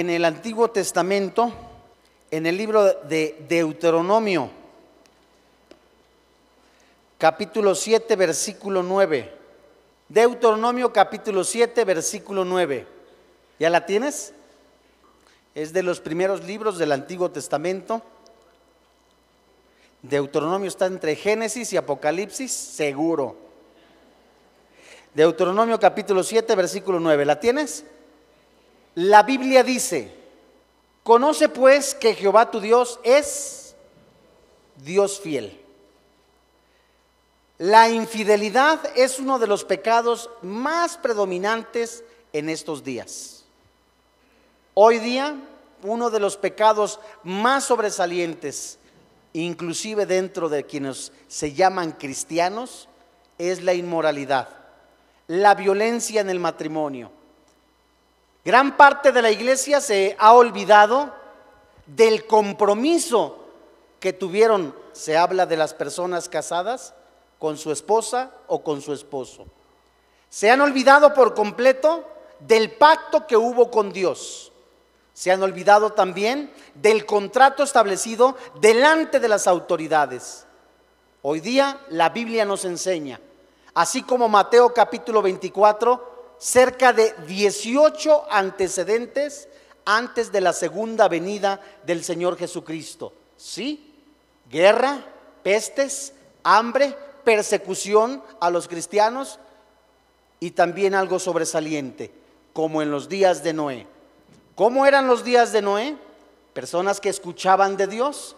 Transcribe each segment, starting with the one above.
En el Antiguo Testamento, en el libro de Deuteronomio, capítulo 7, versículo 9. Deuteronomio capítulo 7, versículo 9. ¿Ya la tienes? Es de los primeros libros del Antiguo Testamento. Deuteronomio está entre Génesis y Apocalipsis, seguro. Deuteronomio capítulo 7, versículo 9. ¿La tienes? La Biblia dice, conoce pues que Jehová tu Dios es Dios fiel. La infidelidad es uno de los pecados más predominantes en estos días. Hoy día, uno de los pecados más sobresalientes, inclusive dentro de quienes se llaman cristianos, es la inmoralidad, la violencia en el matrimonio Gran parte de la iglesia se ha olvidado del compromiso que tuvieron, se habla de las personas casadas, con su esposa o con su esposo. Se han olvidado por completo del pacto que hubo con Dios. Se han olvidado también del contrato establecido delante de las autoridades. Hoy día la Biblia nos enseña, así como Mateo capítulo 24, cerca de 18 antecedentes antes de la segunda venida del Señor Jesucristo. ¿Sí? Guerra, pestes, hambre, persecución a los cristianos y también algo sobresaliente, como en los días de Noé. ¿Cómo eran los días de Noé? Personas que escuchaban de Dios,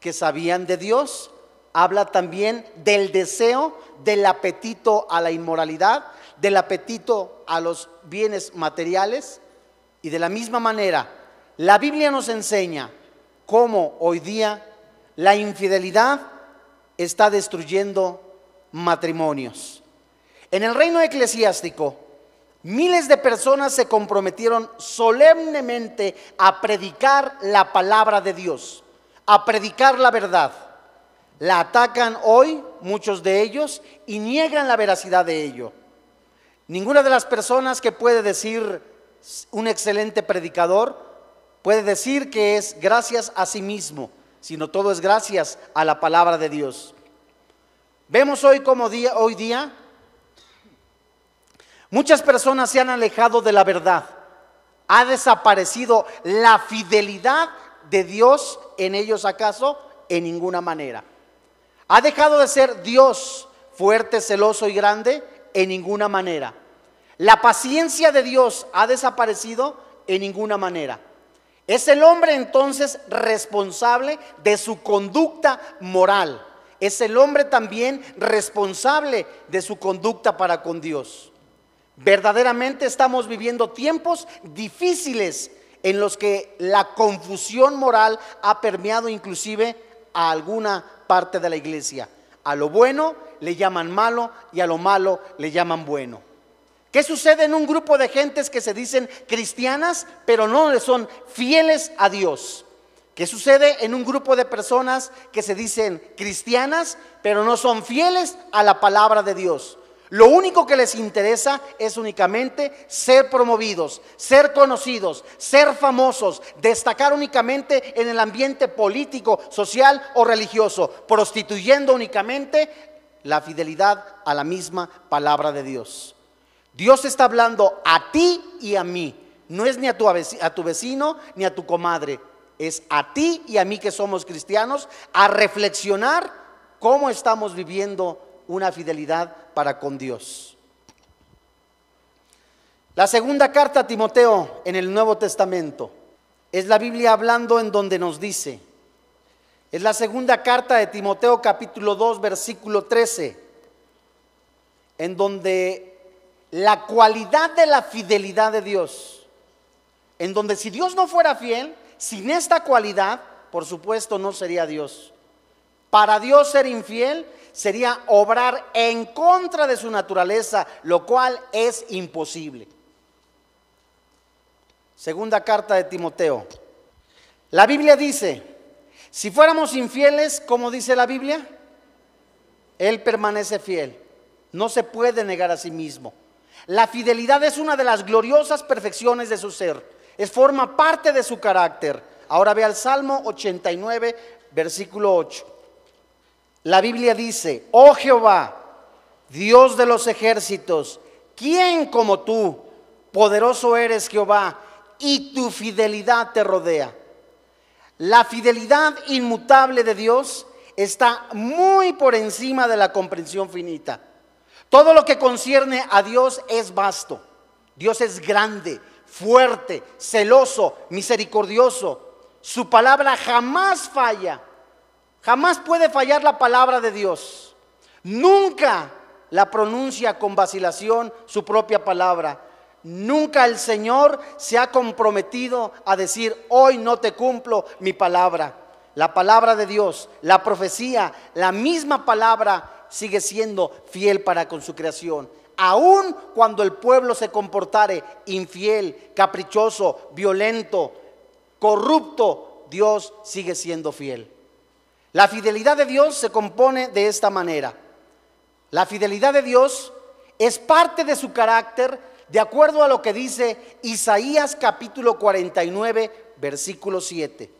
que sabían de Dios. Habla también del deseo, del apetito a la inmoralidad, del apetito a los bienes materiales y de la misma manera, la Biblia nos enseña cómo hoy día la infidelidad está destruyendo matrimonios. En el reino eclesiástico, miles de personas se comprometieron solemnemente a predicar la palabra de Dios, a predicar la verdad. La atacan hoy muchos de ellos y niegan la veracidad de ello. Ninguna de las personas que puede decir un excelente predicador puede decir que es gracias a sí mismo, sino todo es gracias a la palabra de Dios. Vemos hoy como día, hoy día muchas personas se han alejado de la verdad. Ha desaparecido la fidelidad de Dios en ellos acaso en ninguna manera. Ha dejado de ser Dios fuerte, celoso y grande en ninguna manera. La paciencia de Dios ha desaparecido en ninguna manera. Es el hombre entonces responsable de su conducta moral. Es el hombre también responsable de su conducta para con Dios. Verdaderamente estamos viviendo tiempos difíciles en los que la confusión moral ha permeado inclusive a alguna parte de la iglesia. A lo bueno le llaman malo y a lo malo le llaman bueno. ¿Qué sucede en un grupo de gentes que se dicen cristianas, pero no le son fieles a Dios? ¿Qué sucede en un grupo de personas que se dicen cristianas, pero no son fieles a la palabra de Dios? Lo único que les interesa es únicamente ser promovidos, ser conocidos, ser famosos, destacar únicamente en el ambiente político, social o religioso, prostituyendo únicamente la fidelidad a la misma palabra de Dios. Dios está hablando a ti y a mí. No es ni a tu, vecino ni a tu comadre. Es a ti y a mí que somos cristianos a reflexionar cómo estamos viviendo una fidelidad para con Dios. La segunda carta a Timoteo en el Nuevo Testamento es la Biblia hablando en donde nos dice, es la segunda carta de Timoteo capítulo 2 versículo 13, en donde la cualidad de la fidelidad de Dios, en donde si Dios no fuera fiel, sin esta cualidad, por supuesto no sería Dios. Para Dios ser infiel sería obrar en contra de su naturaleza, lo cual es imposible. Segunda carta de Timoteo. La Biblia dice, si fuéramos infieles, como dice la Biblia, Él permanece fiel. No se puede negar a sí mismo. La fidelidad es una de las gloriosas perfecciones de su ser. Es forma parte de su carácter. Ahora ve al Salmo 89, versículo 8. La Biblia dice, oh Jehová, Dios de los ejércitos, ¿quién como tú? Poderoso eres Jehová, y tu fidelidad te rodea. La fidelidad inmutable de Dios está muy por encima de la comprensión finita. Todo lo que concierne a Dios es vasto. Dios es grande, fuerte, celoso, misericordioso. Su palabra jamás falla. Jamás puede fallar la palabra de Dios. Nunca la pronuncia con vacilación su propia palabra. Nunca el Señor se ha comprometido a decir, hoy no te cumplo mi palabra. La palabra de Dios, la profecía, la misma palabra sigue siendo fiel para con su creación. Aun cuando el pueblo se comportare infiel, caprichoso, violento, corrupto, Dios sigue siendo fiel. La fidelidad de Dios se compone de esta manera. La fidelidad de Dios es parte de su carácter de acuerdo a lo que dice Isaías capítulo 49, versículo 7.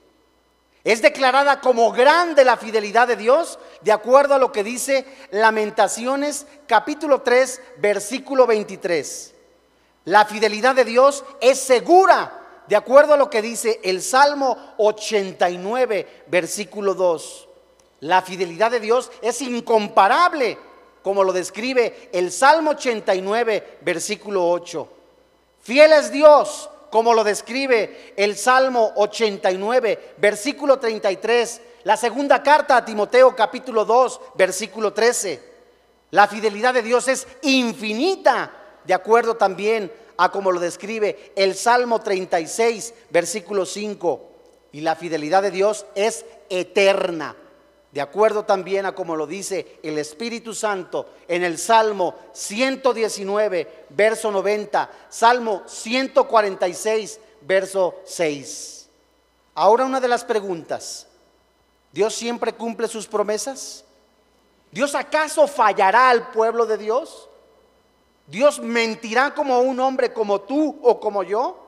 Es declarada como grande la fidelidad de Dios de acuerdo a lo que dice Lamentaciones capítulo 3, versículo 23. La fidelidad de Dios es segura de acuerdo a lo que dice el Salmo 89, versículo 2. La fidelidad de Dios es incomparable como lo describe el Salmo 89, versículo 8. Fiel es Dios, como lo describe el Salmo 89, versículo 33. La segunda carta a Timoteo, capítulo 2, versículo 13. La fidelidad de Dios es infinita, de acuerdo también a como lo describe el Salmo 36, versículo 5. Y la fidelidad de Dios es eterna de acuerdo también a como lo dice el Espíritu Santo en el Salmo 119, verso 90, Salmo 146, verso 6. Ahora una de las preguntas, ¿Dios siempre cumple sus promesas? ¿Dios acaso fallará al pueblo de Dios? ¿Dios mentirá como un hombre como tú o como yo?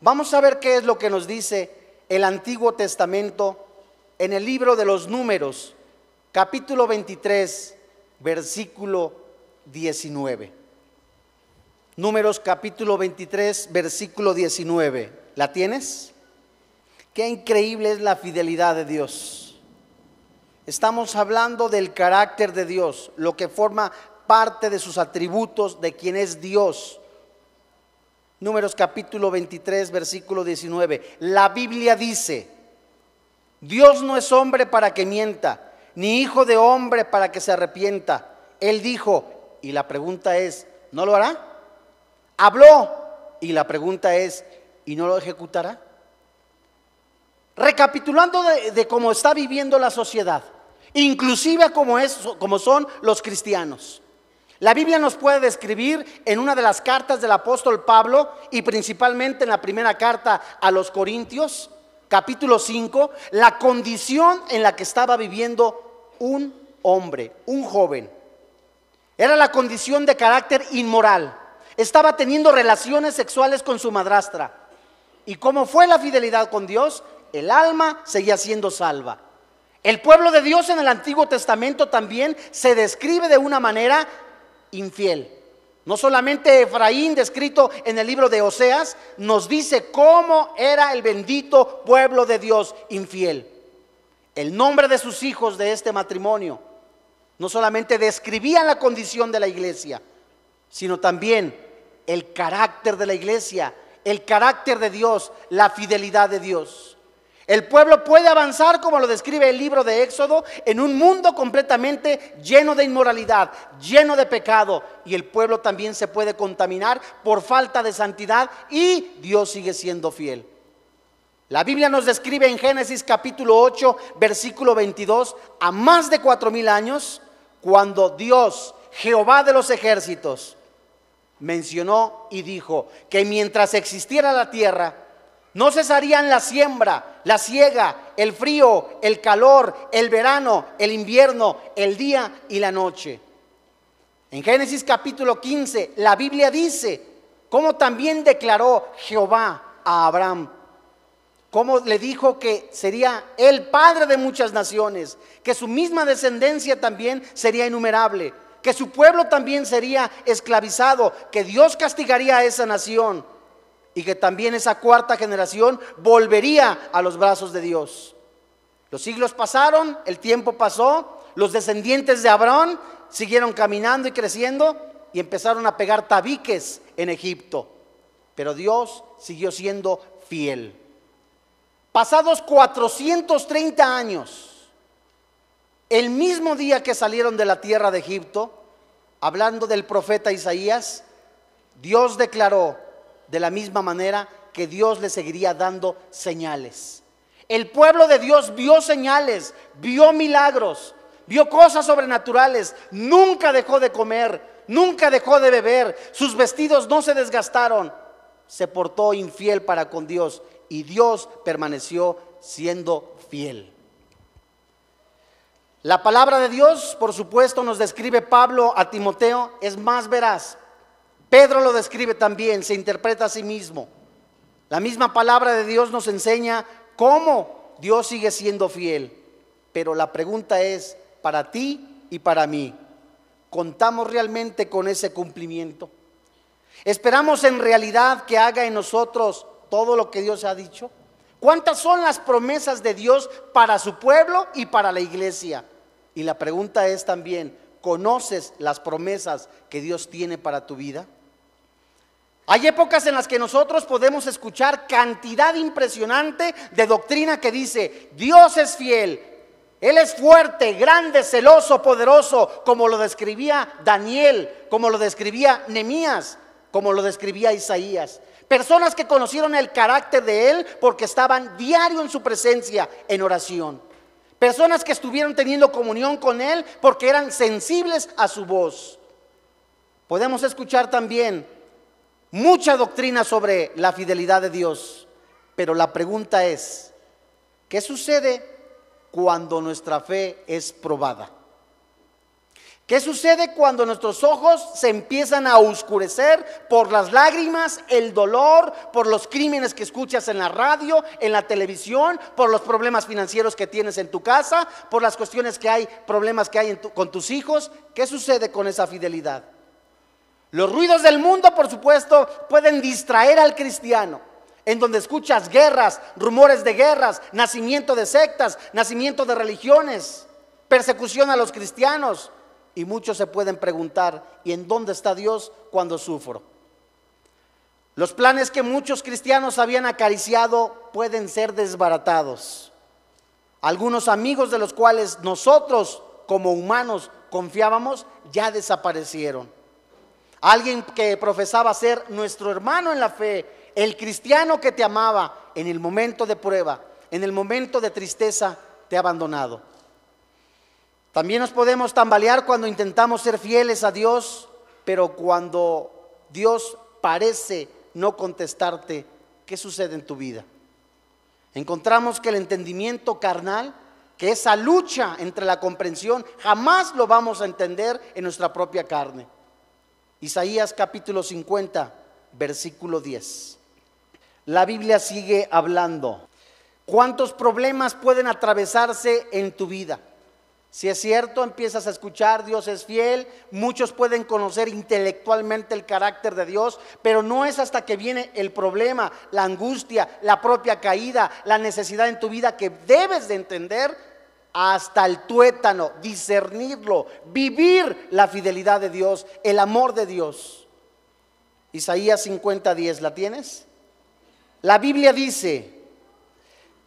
Vamos a ver qué es lo que nos dice el Antiguo Testamento en el libro de los números, capítulo 23, versículo 19. Números capítulo 23, versículo 19. ¿La tienes? Qué increíble es la fidelidad de Dios. Estamos hablando del carácter de Dios, lo que forma parte de sus atributos de quien es Dios. Números capítulo 23, versículo 19. La Biblia dice, Dios no es hombre para que mienta, ni hijo de hombre para que se arrepienta. Él dijo, y la pregunta es, ¿no lo hará? Habló, y la pregunta es, ¿y no lo ejecutará? Recapitulando de, cómo está viviendo la sociedad, inclusive como, es, como son los cristianos. La Biblia nos puede describir en una de las cartas del apóstol Pablo y principalmente en la primera carta a los Corintios, capítulo 5, la condición en la que estaba viviendo un hombre, un joven. Era la condición de carácter inmoral. Estaba teniendo relaciones sexuales con su madrastra. ¿Y cómo fue la fidelidad con Dios? El alma seguía siendo salva. El pueblo de Dios en el Antiguo Testamento también se describe de una manera infiel. No solamente Efraín, descrito en el libro de Oseas, nos dice cómo era el bendito pueblo de Dios infiel. El nombre de sus hijos de este matrimonio no solamente describían la condición de la iglesia, sino también el carácter de la iglesia, el carácter de Dios, la fidelidad de Dios. El pueblo puede avanzar, como lo describe el libro de Éxodo, en un mundo completamente lleno de inmoralidad, lleno de pecado. Y el pueblo también se puede contaminar por falta de santidad y Dios sigue siendo fiel. La Biblia nos describe en Génesis capítulo 8, versículo 22, a más de cuatro mil años, cuando Dios, Jehová de los ejércitos, mencionó y dijo que mientras existiera la tierra, no cesarían la siembra, la siega, el frío, el calor, el verano, el invierno, el día y la noche. En Génesis capítulo 15, la Biblia dice, como también declaró Jehová, a Abraham. Cómo le dijo que sería el padre de muchas naciones, que su misma descendencia también sería innumerable, que su pueblo también sería esclavizado, que Dios castigaría a esa nación y que también esa cuarta generación volvería a los brazos de Dios. Los siglos pasaron, el tiempo pasó, los descendientes de Abraham siguieron caminando y creciendo y empezaron a pegar tabiques en Egipto. Pero Dios siguió siendo fiel. Pasados 430 años, el mismo día que salieron de la tierra de Egipto, hablando del profeta Isaías, Dios declaró de la misma manera que Dios le seguiría dando señales. El pueblo de Dios vio señales, vio milagros, vio cosas sobrenaturales, nunca dejó de comer, nunca dejó de beber, sus vestidos no se desgastaron, se portó infiel para con Dios y Dios permaneció siendo fiel. La palabra de Dios, por supuesto, nos describe Pablo a Timoteo, es más veraz. Pedro lo describe también, se interpreta a sí mismo. La misma palabra de Dios nos enseña cómo Dios sigue siendo fiel. Pero la pregunta es, para ti y para mí, ¿contamos realmente con ese cumplimiento? ¿Esperamos en realidad que haga en nosotros todo lo que Dios ha dicho? ¿Cuántas son las promesas de Dios para su pueblo y para la iglesia? Y la pregunta es también, ¿conoces las promesas que Dios tiene para tu vida? Hay épocas en las que nosotros podemos escuchar cantidad impresionante de doctrina que dice, Dios es fiel, Él es fuerte, grande, celoso, poderoso, como lo describía Daniel, como lo describía Nemías, como lo describía Isaías. Personas que conocieron el carácter de Él porque estaban diario en su presencia en oración. Personas que estuvieron teniendo comunión con Él porque eran sensibles a su voz. Podemos escuchar también mucha doctrina sobre la fidelidad de Dios, pero la pregunta es, ¿qué sucede cuando nuestra fe es probada? ¿Qué sucede cuando nuestros ojos se empiezan a oscurecer por las lágrimas, el dolor, por los crímenes que escuchas en la radio, en la televisión, por los problemas financieros que tienes en tu casa, por las cuestiones que hay, problemas que hay con tus hijos? ¿Qué sucede con esa fidelidad? Los ruidos del mundo, por supuesto, pueden distraer al cristiano, en donde escuchas guerras, rumores de guerras, nacimiento de sectas, nacimiento de religiones, persecución a los cristianos. Y muchos se pueden preguntar, ¿y en dónde está Dios cuando sufro? Los planes que muchos cristianos habían acariciado pueden ser desbaratados. Algunos amigos de los cuales nosotros como humanos confiábamos ya desaparecieron. Alguien que profesaba ser nuestro hermano en la fe, el cristiano que te amaba en el momento de prueba, en el momento de tristeza, te ha abandonado. También nos podemos tambalear cuando intentamos ser fieles a Dios, pero cuando Dios parece no contestarte, ¿qué sucede en tu vida? Encontramos que el entendimiento carnal, que esa lucha entre la comprensión, jamás lo vamos a entender en nuestra propia carne. Isaías capítulo 50, versículo 10. La Biblia sigue hablando. ¿Cuántos problemas pueden atravesarse en tu vida? Si es cierto, empiezas a escuchar, Dios es fiel, muchos pueden conocer intelectualmente el carácter de Dios, pero no es hasta que viene el problema, la angustia, la propia caída, la necesidad en tu vida que debes de entender hasta el tuétano, discernirlo, vivir la fidelidad de Dios, el amor de Dios. Isaías 50:10, ¿la tienes? La Biblia dice,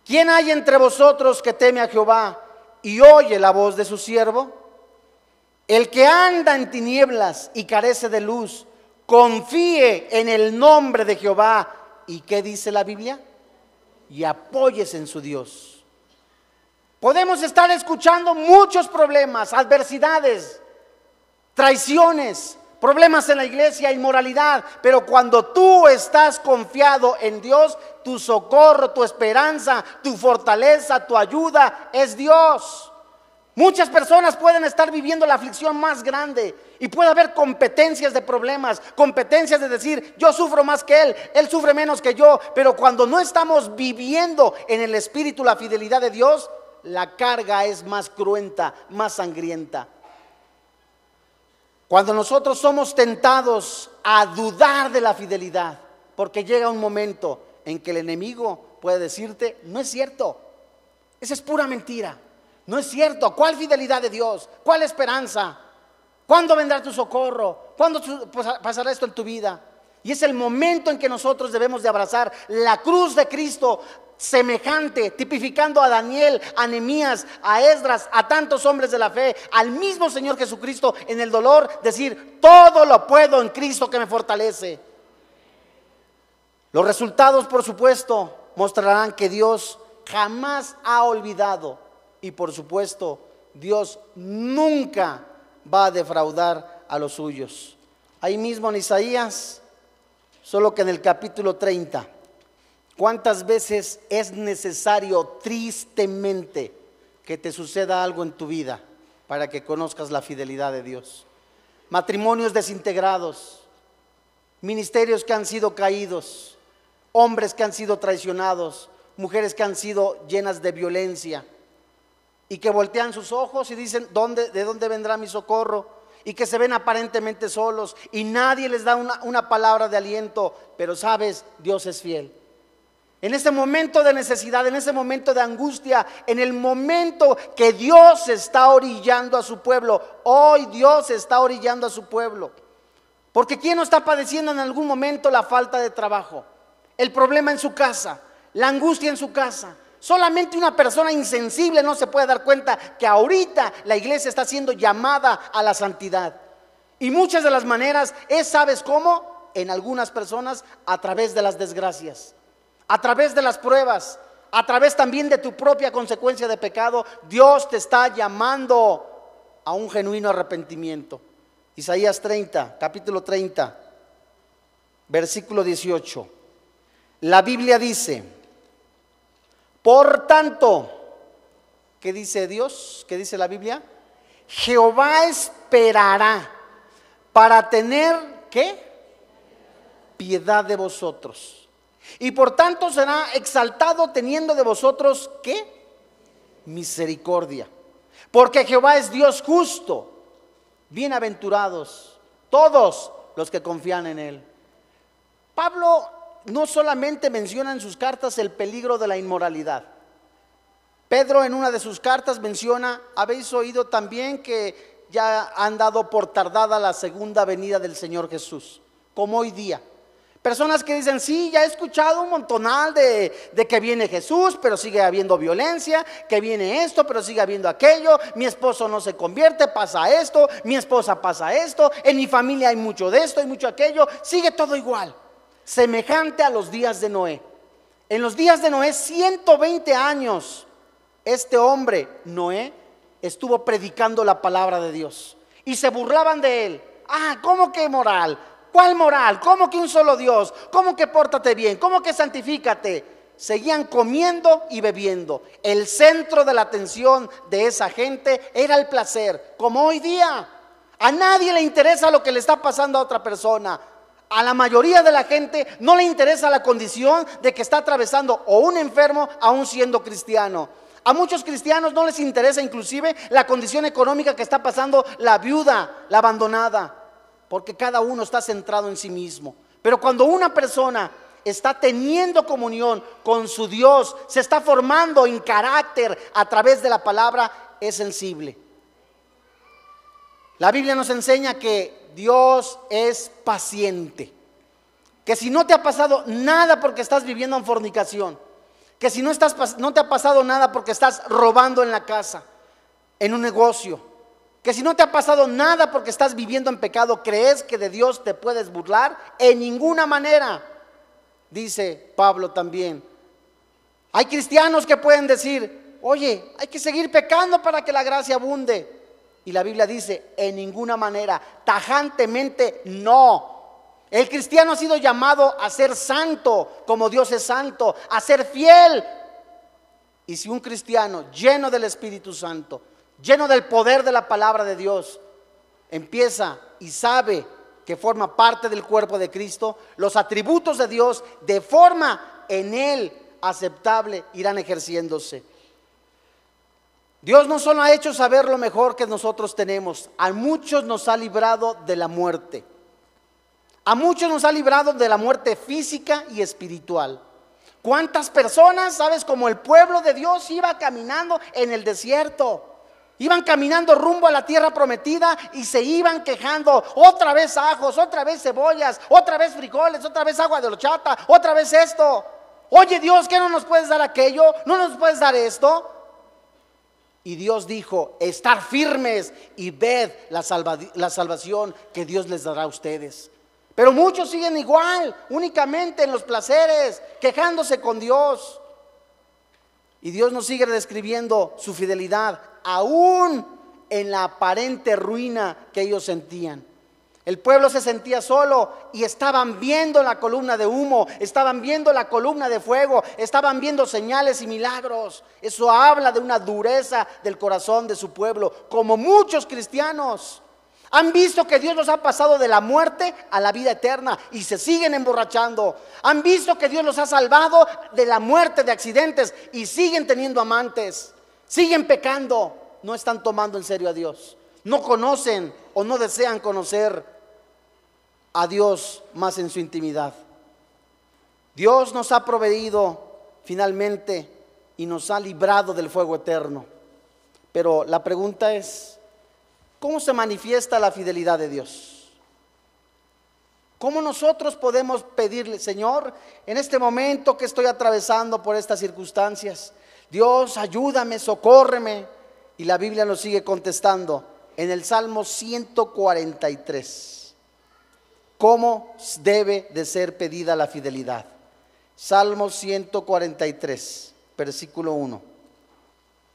¿quién hay entre vosotros que teme a Jehová? y oye la voz de su siervo? El que anda en tinieblas y carece de luz, confíe en el nombre de Jehová. ¿Y qué dice la Biblia? Y apóyese en su Dios. Podemos estar escuchando muchos problemas, adversidades, traiciones, problemas en la iglesia, inmoralidad, pero cuando tú estás confiado en Dios, tu socorro, tu esperanza, tu fortaleza, tu ayuda es Dios. Muchas personas pueden estar viviendo la aflicción más grande y puede haber competencias de problemas, competencias de decir, yo sufro más que él, él sufre menos que yo, pero cuando no estamos viviendo en el Espíritu la fidelidad de Dios, la carga es más cruenta, más sangrienta. Cuando nosotros somos tentados a dudar de la fidelidad, porque llega un momento en que el enemigo puede decirte, no es cierto, esa es pura mentira. No es cierto. ¿Cuál fidelidad de Dios? ¿Cuál esperanza? ¿Cuándo vendrá tu socorro? ¿Cuándo pasará esto en tu vida? Y es el momento en que nosotros debemos de abrazar la cruz de Cristo semejante, tipificando a Daniel, a Nemías, a Esdras, a tantos hombres de la fe, al mismo Señor Jesucristo en el dolor, decir, todo lo puedo en Cristo que me fortalece. Los resultados, por supuesto, mostrarán que Dios jamás ha olvidado y por supuesto, Dios nunca va a defraudar a los suyos. Ahí mismo en Isaías, solo que en el capítulo 30, ¿cuántas veces es necesario tristemente que te suceda algo en tu vida para que conozcas la fidelidad de Dios? Matrimonios desintegrados, ministerios que han sido caídos, hombres que han sido traicionados, mujeres que han sido llenas de violencia y que voltean sus ojos y dicen, ¿dónde, ¿de dónde vendrá mi socorro? Y que se ven aparentemente solos y nadie les da una, una palabra de aliento, pero sabes, Dios es fiel. En ese momento de necesidad, en ese momento de angustia, en el momento que Dios está orillando a su pueblo, hoy Dios está orillando a su pueblo. Porque ¿quién no está padeciendo en algún momento la falta de trabajo? El problema en su casa, la angustia en su casa, Solamente una persona insensible no se puede dar cuenta que ahorita la iglesia está siendo llamada a la santidad. Y muchas de las maneras es, ¿sabes cómo? En algunas personas a través de las desgracias, a través de las pruebas, a través también de tu propia consecuencia de pecado. Dios te está llamando a un genuino arrepentimiento. Isaías 30, capítulo 30, versículo 18. La Biblia dice, por tanto, ¿qué dice Dios? ¿Qué dice la Biblia? Jehová esperará para tener, ¿qué? Piedad de vosotros. Y por tanto será exaltado teniendo de vosotros, ¿qué? Misericordia. Porque Jehová es Dios justo. Bienaventurados todos los que confían en Él. Pablo no solamente menciona en sus cartas el peligro de la inmoralidad. Pedro en una de sus cartas menciona, habéis oído también que ya han dado por tardada la segunda venida del Señor Jesús, como hoy día. Personas que dicen, sí, ya he escuchado un montonal de, de, que viene Jesús, pero sigue habiendo violencia, que viene esto, pero sigue habiendo aquello, mi esposo no se convierte, pasa esto, mi esposa pasa esto, en mi familia hay mucho de esto, hay mucho aquello, sigue todo igual semejante a los días de Noé. En los días de Noé, 120 años, este hombre, Noé, estuvo predicando la palabra de Dios. Y se burlaban de él. Ah, ¿cómo que moral? ¿Cuál moral? ¿Cómo que un solo Dios? ¿Cómo que pórtate bien? ¿Cómo que santifícate? Seguían comiendo y bebiendo. El centro de la atención de esa gente era el placer, como hoy día. A nadie le interesa lo que le está pasando a otra persona. A la mayoría de la gente no le interesa la condición de que está atravesando o un enfermo aún siendo cristiano. A muchos cristianos no les interesa inclusive la condición económica que está pasando la viuda, la abandonada, porque cada uno está centrado en sí mismo. Pero cuando una persona está teniendo comunión con su Dios, se está formando en carácter a través de la palabra, es sensible. La Biblia nos enseña que Dios es paciente. Que si no te ha pasado nada porque estás viviendo en fornicación, que si no, estás, no te ha pasado nada porque estás robando en la casa, en un negocio, que si no te ha pasado nada porque estás viviendo en pecado, crees que de Dios te puedes burlar, en ninguna manera, dice Pablo también. Hay cristianos que pueden decir, oye, hay que seguir pecando para que la gracia abunde. Y la Biblia dice, en ninguna manera, tajantemente no. El cristiano ha sido llamado a ser santo, como Dios es santo, a ser fiel. Y si un cristiano lleno del Espíritu Santo lleno del poder de la palabra de Dios, empieza y sabe que forma parte del cuerpo de Cristo, los atributos de Dios de forma en él aceptable irán ejerciéndose. Dios no solo ha hecho saber lo mejor que nosotros tenemos, a muchos nos ha librado de la muerte. A muchos nos ha librado de la muerte física y espiritual. ¿Cuántas personas, sabes, como el pueblo de Dios iba caminando en el desierto? Iban caminando rumbo a la tierra prometida y se iban quejando. Otra vez ajos, otra vez cebollas, otra vez frijoles, otra vez agua de lochata, otra vez esto. Oye Dios, ¿qué no nos puedes dar aquello? ¿No nos puedes dar esto? Y Dios dijo, estar firmes y ved la, la salvación que Dios les dará a ustedes. Pero muchos siguen igual, únicamente en los placeres, quejándose con Dios. Y Dios nos sigue describiendo su fidelidad, aún en la aparente ruina que ellos sentían. El pueblo se sentía solo y estaban viendo la columna de humo, estaban viendo la columna de fuego, estaban viendo señales y milagros. Eso habla de una dureza del corazón de su pueblo, como muchos cristianos. Han visto que Dios los ha pasado de la muerte a la vida eterna y se siguen emborrachando. Han visto que Dios los ha salvado de la muerte, de accidentes y siguen teniendo amantes. Siguen pecando. No están tomando en serio a Dios. No conocen o no desean conocer a Dios más en su intimidad. Dios nos ha proveído finalmente y nos ha librado del fuego eterno. Pero la pregunta es, ¿Cómo se manifiesta la fidelidad de Dios? ¿Cómo nosotros podemos pedirle, Señor, en este momento que estoy atravesando por estas circunstancias, Dios, ayúdame, socórreme? Y la Biblia nos sigue contestando en el Salmo 143. ¿Cómo debe de ser pedida la fidelidad? Salmo 143, versículo 1.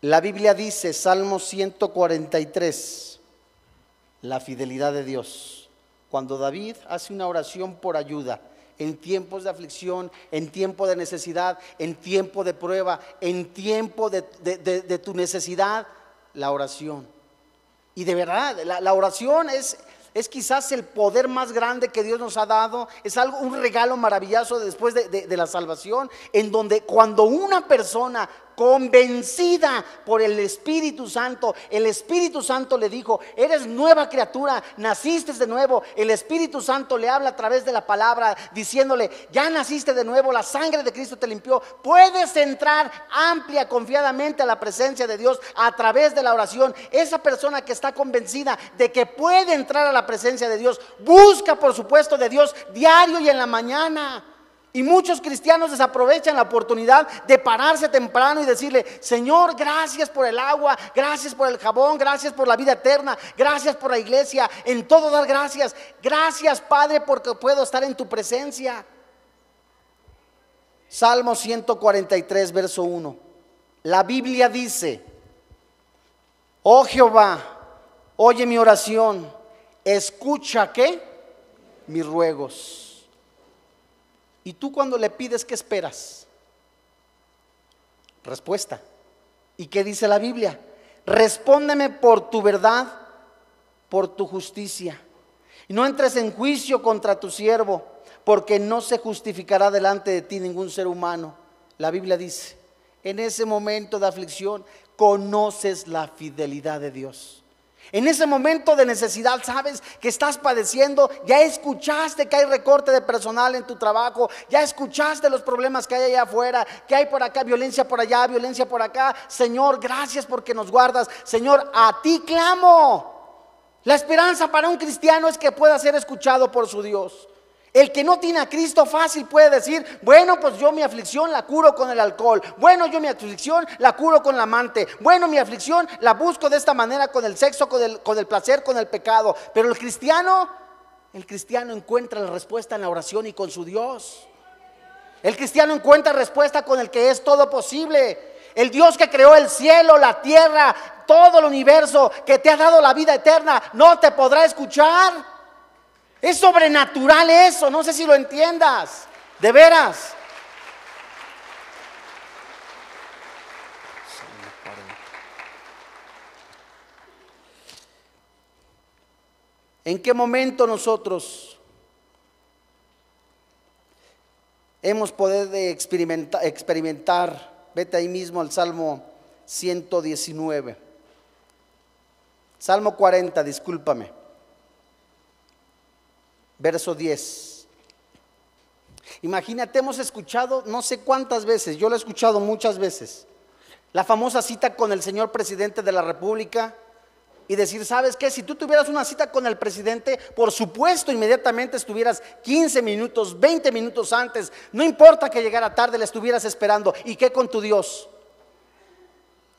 La Biblia dice, Salmo 143, la fidelidad de Dios. Cuando David hace una oración por ayuda, en tiempos de aflicción, en tiempo de necesidad, en tiempo de prueba, en tiempo de, tu necesidad, la oración. Y de verdad, la, oración es, es quizás el poder más grande que Dios nos ha dado, es algo, un regalo maravilloso después de, la salvación, en donde cuando una persona convencida por el Espíritu Santo. El Espíritu Santo le dijo, eres nueva criatura, naciste de nuevo. El Espíritu Santo le habla a través de la palabra diciéndole, ya naciste de nuevo, la sangre de Cristo te limpió. Puedes entrar amplia, confiadamente a la presencia de Dios a través de la oración. Esa persona que está convencida de que puede entrar a la presencia de Dios, busca por supuesto de Dios diario y en la mañana. Y muchos cristianos desaprovechan la oportunidad de pararse temprano y decirle, Señor, gracias por el agua, gracias por el jabón, gracias por la vida eterna, gracias por la iglesia, en todo dar gracias. Gracias, Padre, porque puedo estar en tu presencia. Salmo 143, verso 1. La Biblia dice, oh Jehová, oye mi oración, escucha qué? Mis ruegos. ¿Y tú cuando le pides qué esperas? Respuesta. ¿Y qué dice la Biblia? Respóndeme por tu verdad, por tu justicia. Y no entres en juicio contra tu siervo, porque no se justificará delante de ti ningún ser humano. La Biblia dice, en ese momento de aflicción, conoces la fidelidad de Dios. En ese momento de necesidad, sabes que estás padeciendo, ya escuchaste que hay recorte de personal en tu trabajo, ya escuchaste los problemas que hay allá afuera, que hay por acá, violencia por allá, violencia por acá. Señor, gracias porque nos guardas. Señor, a ti clamo. La esperanza para un cristiano es que pueda ser escuchado por su Dios. El que no tiene a Cristo fácil puede decir, bueno, pues yo mi aflicción la curo con el alcohol. Bueno, yo mi aflicción la curo con la amante. Bueno, mi aflicción la busco de esta manera con el sexo, con el, con el placer, con el pecado. Pero el cristiano, el cristiano encuentra la respuesta en la oración y con su Dios. El cristiano encuentra respuesta con el que es todo posible. El Dios que creó el cielo, la tierra, todo el universo, que te ha dado la vida eterna, no te podrá escuchar. Es sobrenatural eso, no sé si lo entiendas, de veras. ¿En qué momento nosotros hemos podido experimentar, experimentar? Vete ahí mismo al Salmo 119. Salmo 40, discúlpame verso 10. Imagínate, hemos escuchado no sé cuántas veces, yo lo he escuchado muchas veces, la famosa cita con el señor presidente de la República y decir, ¿sabes qué? Si tú tuvieras una cita con el presidente, por supuesto, inmediatamente estuvieras 15 minutos, 20 minutos antes, no importa que llegara tarde, le estuvieras esperando. ¿Y qué con tu Dios?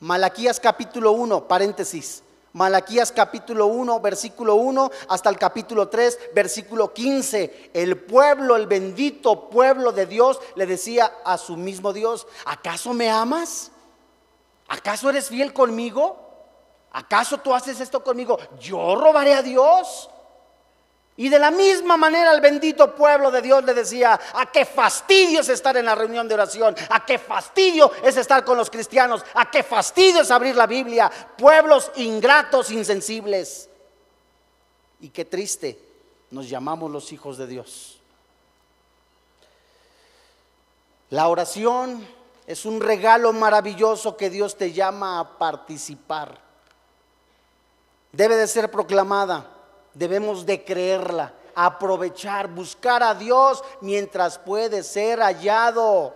Malaquías capítulo 1, paréntesis. Malaquías capítulo 1, versículo 1 hasta el capítulo 3, versículo 15. El pueblo, el bendito pueblo de Dios, le decía a su mismo Dios, ¿acaso me amas? ¿Acaso eres fiel conmigo? ¿Acaso tú haces esto conmigo? Yo robaré a Dios. Y de la misma manera el bendito pueblo de Dios le decía, a qué fastidio es estar en la reunión de oración, a qué fastidio es estar con los cristianos, a qué fastidio es abrir la Biblia, pueblos ingratos, insensibles. Y qué triste nos llamamos los hijos de Dios. La oración es un regalo maravilloso que Dios te llama a participar. Debe de ser proclamada, debemos de creerla, aprovechar, buscar a Dios mientras puede ser hallado.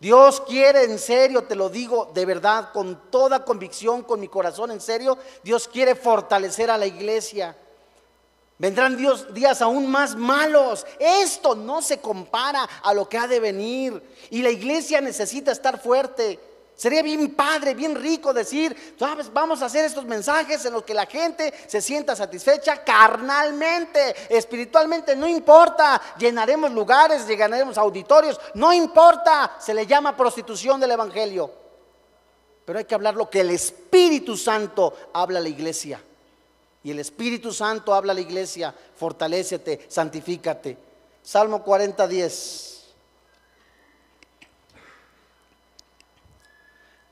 Dios quiere en serio, te lo digo de verdad, con toda convicción, con mi corazón en serio, Dios quiere fortalecer a la iglesia. Vendrán días aún más malos. Esto no se compara a lo que ha de venir. Y la iglesia necesita estar fuerte. Sería bien padre, bien rico decir, sabes, vamos a hacer estos mensajes en los que la gente se sienta satisfecha carnalmente, espiritualmente, no importa, llenaremos lugares, llenaremos auditorios, no importa, se le llama prostitución del Evangelio. Pero hay que hablar lo que el Espíritu Santo habla a la iglesia. Y el Espíritu Santo habla a la iglesia, fortalécete, santifícate. Salmo 40, 10.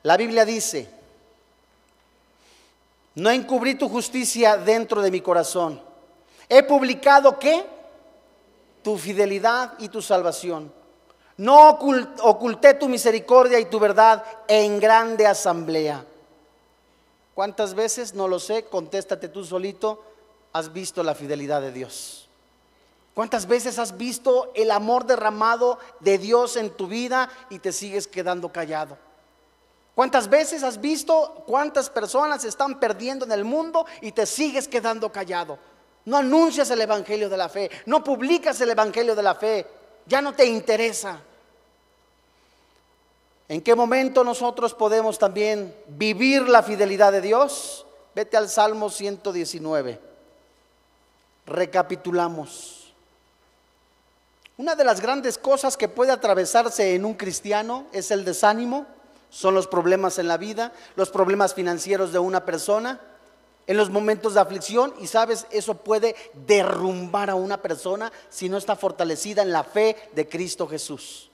La Biblia dice, no encubrí tu justicia dentro de mi corazón. He publicado qué? Tu fidelidad y tu salvación. No oculté tu misericordia y tu verdad en grande asamblea. ¿Cuántas veces? No lo sé, contéstate tú solito, has visto la fidelidad de Dios. ¿Cuántas veces has visto el amor derramado de Dios en tu vida y te sigues quedando callado? ¿Cuántas veces has visto cuántas personas se están perdiendo en el mundo y te sigues quedando callado? No anuncias el Evangelio de la fe, no publicas el Evangelio de la fe, ya no te interesa. ¿En qué momento nosotros podemos también vivir la fidelidad de Dios? Vete al Salmo 119. Recapitulamos. Una de las grandes cosas que puede atravesarse en un cristiano es el desánimo, son los problemas en la vida, los problemas financieros de una persona, en los momentos de aflicción y sabes, eso puede derrumbar a una persona si no está fortalecida en la fe de Cristo Jesús.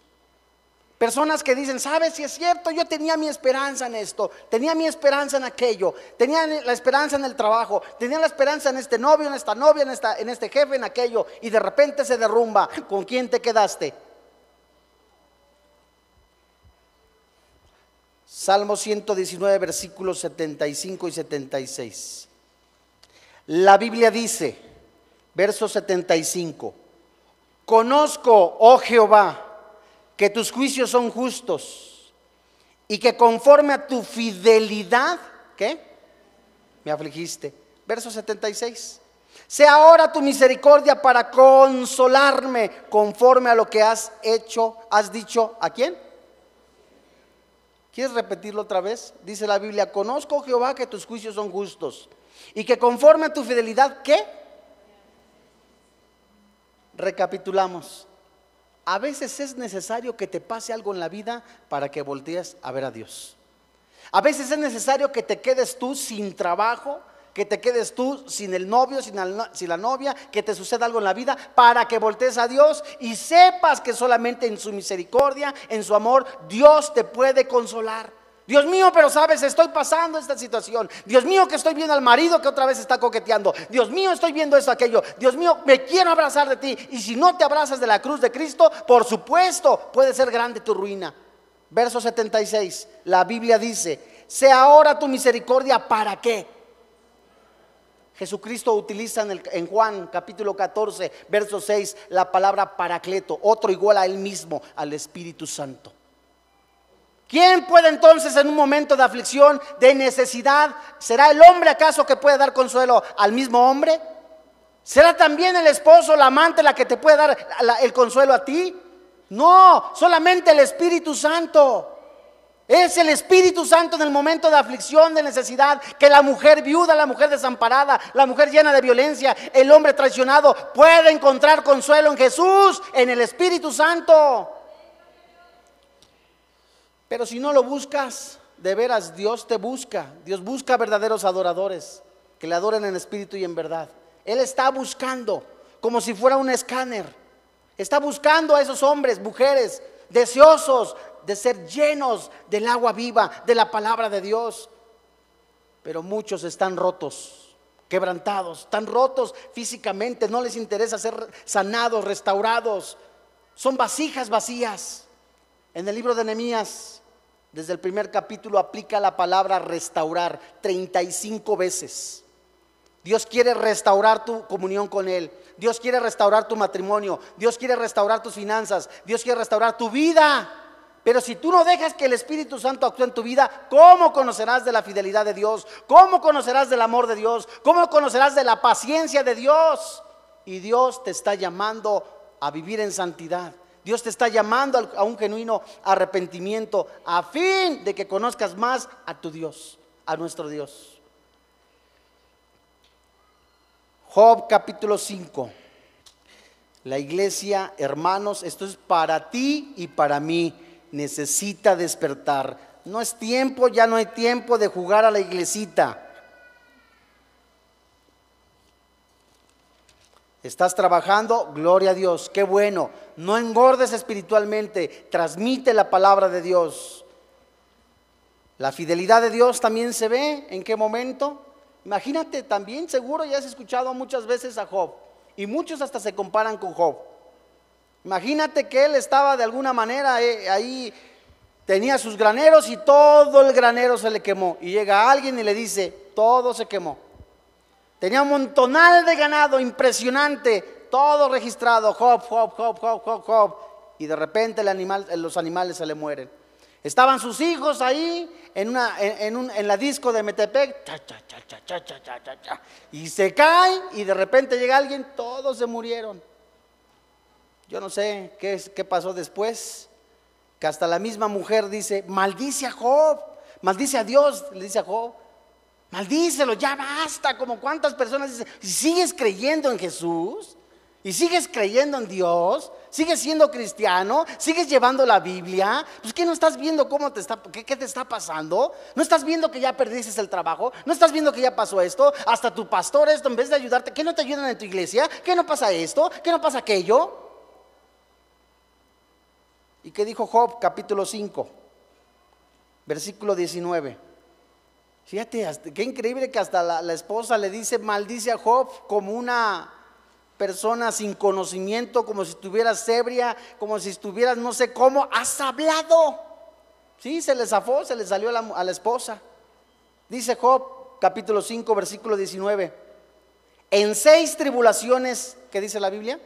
Personas que dicen, sabes si es cierto, yo tenía mi esperanza en esto, tenía mi esperanza en aquello, tenía la esperanza en el trabajo, tenía la esperanza en este novio, en esta novia, en, esta, en este jefe, en aquello, y de repente se derrumba. ¿Con quién te quedaste? Salmo 119, versículos 75 y 76. La Biblia dice, verso 75, conozco, oh Jehová, que tus juicios son justos y que conforme a tu fidelidad, ¿qué? Me afligiste. Verso 76. Sea ahora tu misericordia para consolarme conforme a lo que has hecho, has dicho a quién? ¿Quieres repetirlo otra vez? Dice la Biblia, conozco Jehová que tus juicios son justos y que conforme a tu fidelidad, ¿qué? Recapitulamos. A veces es necesario que te pase algo en la vida para que voltees a ver a Dios. A veces es necesario que te quedes tú sin trabajo, que te quedes tú sin el novio, sin, la novia, que te suceda algo en la vida, para que voltees a Dios y sepas que solamente en su misericordia, en su amor, Dios te puede consolar. Dios mío, pero sabes, estoy pasando esta situación. Dios mío, que estoy viendo al marido que otra vez está coqueteando. Dios mío, estoy viendo esto, aquello. Dios mío, me quiero abrazar de ti. Y si no te abrazas de la cruz de Cristo, por supuesto, puede ser grande tu ruina. Verso 76, la Biblia dice, sea ahora tu misericordia para qué. Jesucristo utiliza en, Juan capítulo 14, verso 6, la palabra paracleto, otro igual a él mismo, al Espíritu Santo. ¿Quién puede entonces en un momento de aflicción, de necesidad, será el hombre acaso que puede dar consuelo al mismo hombre? ¿Será también el esposo, la amante, la que te puede dar el consuelo a ti? No, solamente el Espíritu Santo. Es el Espíritu Santo en el momento de aflicción, de necesidad, que la mujer viuda, la mujer desamparada, la mujer llena de violencia, el hombre traicionado puede encontrar consuelo en Jesús, en el Espíritu Santo. Pero si no lo buscas, de veras Dios te busca. Dios busca verdaderos adoradores que le adoren en espíritu y en verdad. Él está buscando como si fuera un escáner. Está buscando a esos hombres, mujeres, deseosos de ser llenos del agua viva, de la palabra de Dios. Pero muchos están rotos, quebrantados, están rotos físicamente, no les interesa ser sanados, restaurados. Son vasijas vacías. En el libro de Nehemías desde el primer capítulo aplica la palabra restaurar 35 veces. Dios quiere restaurar tu comunión con Él. Dios quiere restaurar tu matrimonio. Dios quiere restaurar tus finanzas. Dios quiere restaurar tu vida. Pero si tú no dejas que el Espíritu Santo actúe en tu vida, ¿cómo conocerás de la fidelidad de Dios? ¿Cómo conocerás del amor de Dios? ¿Cómo conocerás de la paciencia de Dios? Y Dios te está llamando a vivir en santidad. Dios te está llamando a un genuino arrepentimiento a fin de que conozcas más a tu Dios, a nuestro Dios. Job capítulo 5. La iglesia, hermanos, esto es para ti y para mí. Necesita despertar. No es tiempo, ya no hay tiempo de jugar a la iglesita. ¿Estás trabajando? Gloria a Dios, qué bueno. No engordes espiritualmente, transmite la palabra de Dios. La fidelidad de Dios también se ve. ¿En qué momento? Imagínate, también seguro ya has escuchado muchas veces a Job y muchos hasta se comparan con Job. Imagínate que él estaba de alguna manera eh, ahí, tenía sus graneros y todo el granero se le quemó. Y llega alguien y le dice, todo se quemó. Tenía un montonal de ganado impresionante, todo registrado, Job, Job, Job, Job, Job, Job. Y de repente los animales se le mueren. Estaban sus hijos ahí en, la disco de Metepec, y se cae y de repente llega alguien, todos se murieron. Yo no sé qué, qué pasó después, que hasta la misma mujer dice, maldice a Job, maldice a Dios, le dice a Job, Maldícelo, ya basta. Como cuántas personas dicen, si sigues creyendo en Jesús y sigues creyendo en Dios, sigues siendo cristiano, sigues llevando la Biblia, pues ¿qué no estás viendo cómo te está, qué, te está pasando? ¿No estás viendo que ya perdiste el trabajo? ¿No estás viendo que ya pasó esto? Hasta tu pastor esto, en vez de ayudarte, ¿qué no te ayudan en tu iglesia? ¿Qué no pasa esto? ¿Qué no pasa aquello? ¿Y qué dijo Job capítulo 5, versículo 19? Fíjate, qué increíble que hasta la, esposa le dice, maldice a Job como una persona sin conocimiento, como si estuvieras ebria, como si estuvieras no sé cómo, has hablado. Sí, se le zafó, se le salió a la, a la esposa. Dice Job, capítulo 5, versículo 19. En seis tribulaciones, ¿qué dice la Biblia?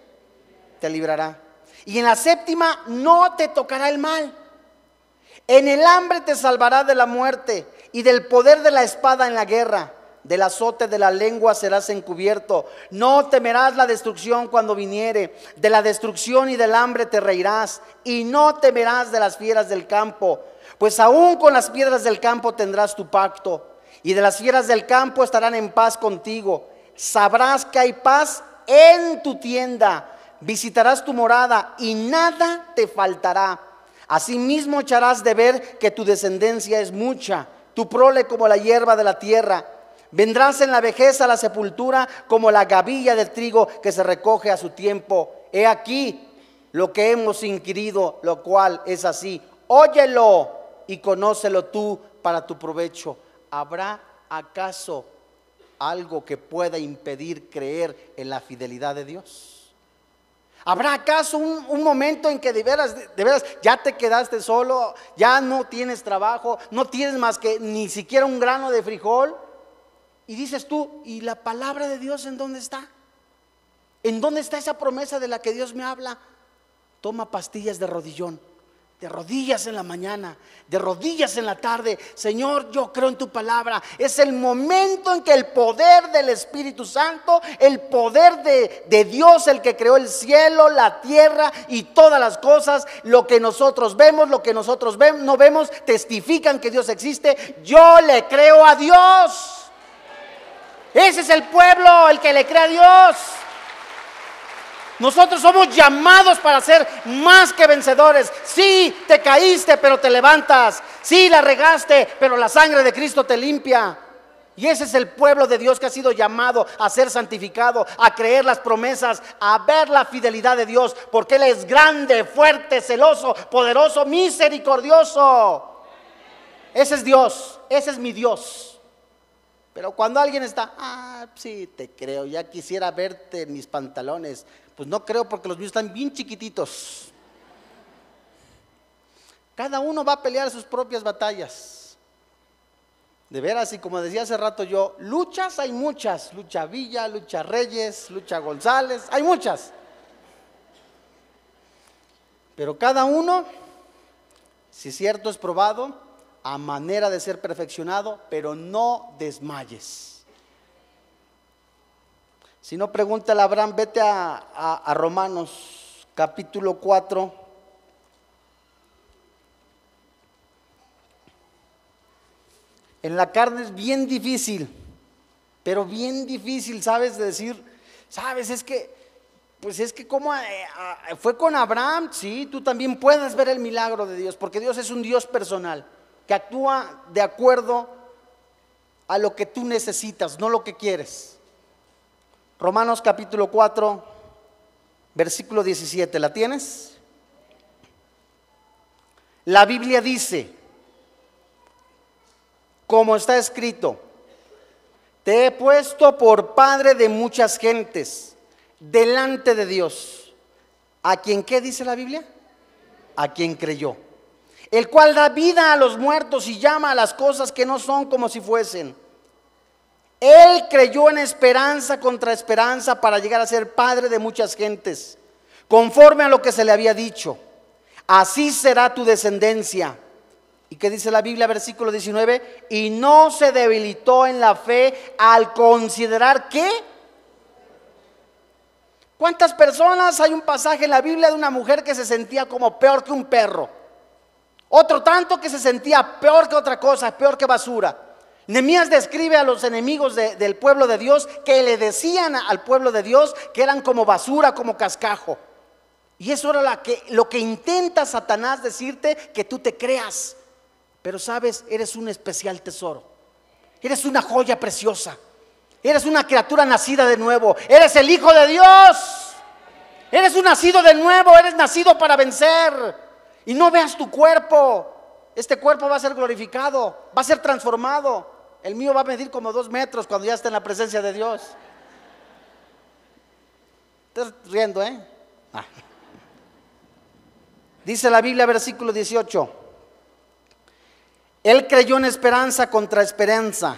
Te librará. Y en la séptima no te tocará el mal. En el hambre te salvará de la muerte y del poder de la espada en la guerra. Del azote de la lengua serás encubierto. No temerás la destrucción cuando viniere. De la destrucción y del hambre te reirás. Y no temerás de las fieras del campo. Pues aún con las piedras del campo tendrás tu pacto. Y de las fieras del campo estarán en paz contigo. Sabrás que hay paz en tu tienda. Visitarás tu morada y nada te faltará. Asimismo echarás de ver que tu descendencia es mucha tu prole como la hierba de la tierra. Vendrás en la vejez a la sepultura como la gavilla del trigo que se recoge a su tiempo. He aquí lo que hemos inquirido, lo cual es así. Óyelo y conócelo tú para tu provecho. ¿Habrá acaso algo que pueda impedir creer en la fidelidad de Dios? ¿Habrá acaso un, momento en que de veras, de veras ya te quedaste solo, ya no tienes trabajo, no tienes más que ni siquiera un grano de frijol? Y dices tú, ¿y la palabra de Dios en dónde está? ¿En dónde está esa promesa de la que Dios me habla? Toma pastillas de rodillón de rodillas en la mañana, de rodillas en la tarde. Señor, yo creo en tu palabra. Es el momento en que el poder del Espíritu Santo, el poder de, Dios, el que creó el cielo, la tierra y todas las cosas, lo que nosotros vemos, lo que nosotros no vemos, testifican que Dios existe. Yo le creo a Dios. Ese es el pueblo, el que le cree a Dios. Nosotros somos llamados para ser más que vencedores. Sí, te caíste, pero te levantas. Sí, la regaste, pero la sangre de Cristo te limpia. Y ese es el pueblo de Dios que ha sido llamado a ser santificado, a creer las promesas, a ver la fidelidad de Dios, porque Él es grande, fuerte, celoso, poderoso, misericordioso. Ese es Dios, ese es mi Dios. Pero cuando alguien está, ah, sí, te creo, ya quisiera verte en mis pantalones, pues no creo porque los míos están bien chiquititos. Cada uno va a pelear sus propias batallas. De veras, y como decía hace rato yo, luchas hay muchas. Lucha Villa, lucha Reyes, lucha González, hay muchas. Pero cada uno, si cierto es probado, a manera de ser perfeccionado, pero no desmayes. Si no, pregúntale a Abraham, vete a, Romanos capítulo 4. En la carne es bien difícil, pero bien difícil, ¿sabes? De decir, ¿sabes? Es que, pues es que como eh, fue con Abraham, sí, tú también puedes ver el milagro de Dios, porque Dios es un Dios personal, que actúa de acuerdo a lo que tú necesitas, no lo que quieres. Romanos capítulo 4, versículo 17, ¿la tienes? La Biblia dice, como está escrito, te he puesto por padre de muchas gentes delante de Dios. ¿A quien qué dice la Biblia? A quien creyó. El cual da vida a los muertos y llama a las cosas que no son como si fuesen. Él creyó en esperanza contra esperanza para llegar a ser padre de muchas gentes, conforme a lo que se le había dicho. Así será tu descendencia. ¿Y qué dice la Biblia, versículo 19? Y no se debilitó en la fe al considerar que... ¿Cuántas personas hay un pasaje en la Biblia de una mujer que se sentía como peor que un perro? Otro tanto que se sentía peor que otra cosa, peor que basura. Nemías describe a los enemigos del pueblo de Dios que le decían al pueblo de Dios que eran como basura, como cascajo. Y eso era lo que intenta Satanás decirte que tú te creas. Pero sabes, eres un especial tesoro. Eres una joya preciosa. Eres una criatura nacida de nuevo. Eres el Hijo de Dios. Eres un nacido de nuevo. Eres nacido para vencer. Y no veas tu cuerpo. Este cuerpo va a ser glorificado. Va a ser transformado. El mío va a medir como dos metros cuando ya esté en la presencia de Dios. Estás riendo, ¿eh? Ah. Dice la Biblia, versículo 18. Él creyó en esperanza contra esperanza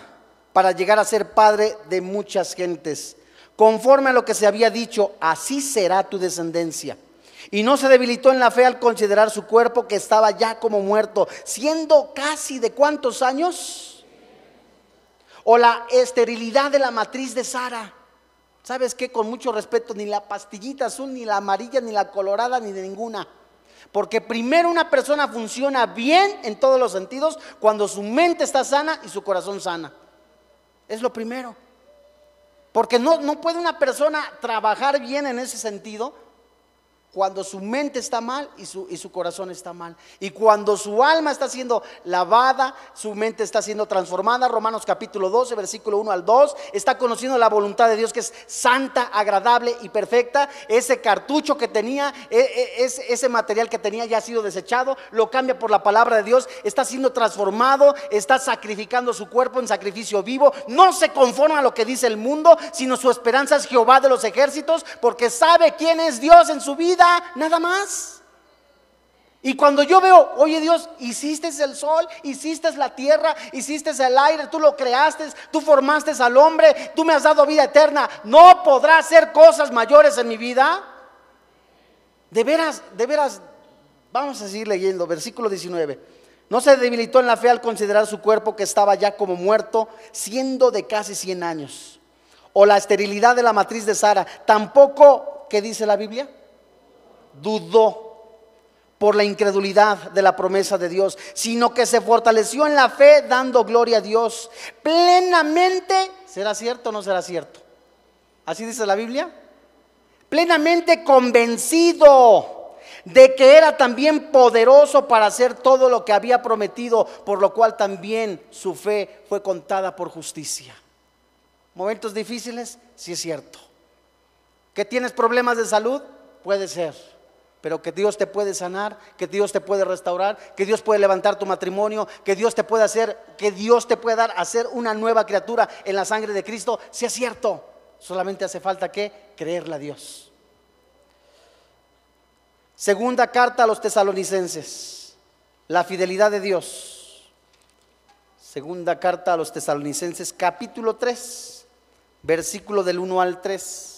para llegar a ser padre de muchas gentes. Conforme a lo que se había dicho, así será tu descendencia. Y no se debilitó en la fe al considerar su cuerpo que estaba ya como muerto, siendo casi de cuántos años? O la esterilidad de la matriz de Sara. ¿Sabes qué? Con mucho respeto, ni la pastillita azul, ni la amarilla, ni la colorada, ni de ninguna. Porque primero una persona funciona bien en todos los sentidos cuando su mente está sana y su corazón sana. Es lo primero. Porque no, no puede una persona trabajar bien en ese sentido cuando su mente está mal y su, y su corazón está mal. Y cuando su alma está siendo lavada, su mente está siendo transformada. Romanos capítulo 12, versículo 1 al 2, está conociendo la voluntad de Dios que es santa, agradable y perfecta. Ese cartucho que tenía, e, e, ese, ese material que tenía ya ha sido desechado, lo cambia por la palabra de Dios, está siendo transformado, está sacrificando su cuerpo en sacrificio vivo. No se conforma a lo que dice el mundo, sino su esperanza es Jehová de los ejércitos, porque sabe quién es Dios en su vida nada más. Y cuando yo veo, oye Dios, hiciste el sol, hiciste la tierra, hiciste el aire, tú lo creaste, tú formaste al hombre, tú me has dado vida eterna, ¿no podrá hacer cosas mayores en mi vida? De veras, de veras, vamos a seguir leyendo, versículo 19. No se debilitó en la fe al considerar su cuerpo que estaba ya como muerto, siendo de casi 100 años. O la esterilidad de la matriz de Sara. Tampoco, ¿qué dice la Biblia? Dudó por la incredulidad de la promesa de Dios, sino que se fortaleció en la fe dando gloria a Dios plenamente. ¿Será cierto o no será cierto? ¿Así dice la Biblia? Plenamente convencido de que era también poderoso para hacer todo lo que había prometido, por lo cual también su fe fue contada por justicia. Momentos difíciles, sí es cierto. ¿Que tienes problemas de salud? Puede ser pero que Dios te puede sanar, que Dios te puede restaurar, que Dios puede levantar tu matrimonio, que Dios te puede hacer, que Dios te puede dar a hacer una nueva criatura en la sangre de Cristo, si es cierto, solamente hace falta que creerle a Dios. Segunda carta a los tesalonicenses, la fidelidad de Dios. Segunda carta a los tesalonicenses, capítulo 3, versículo del 1 al 3.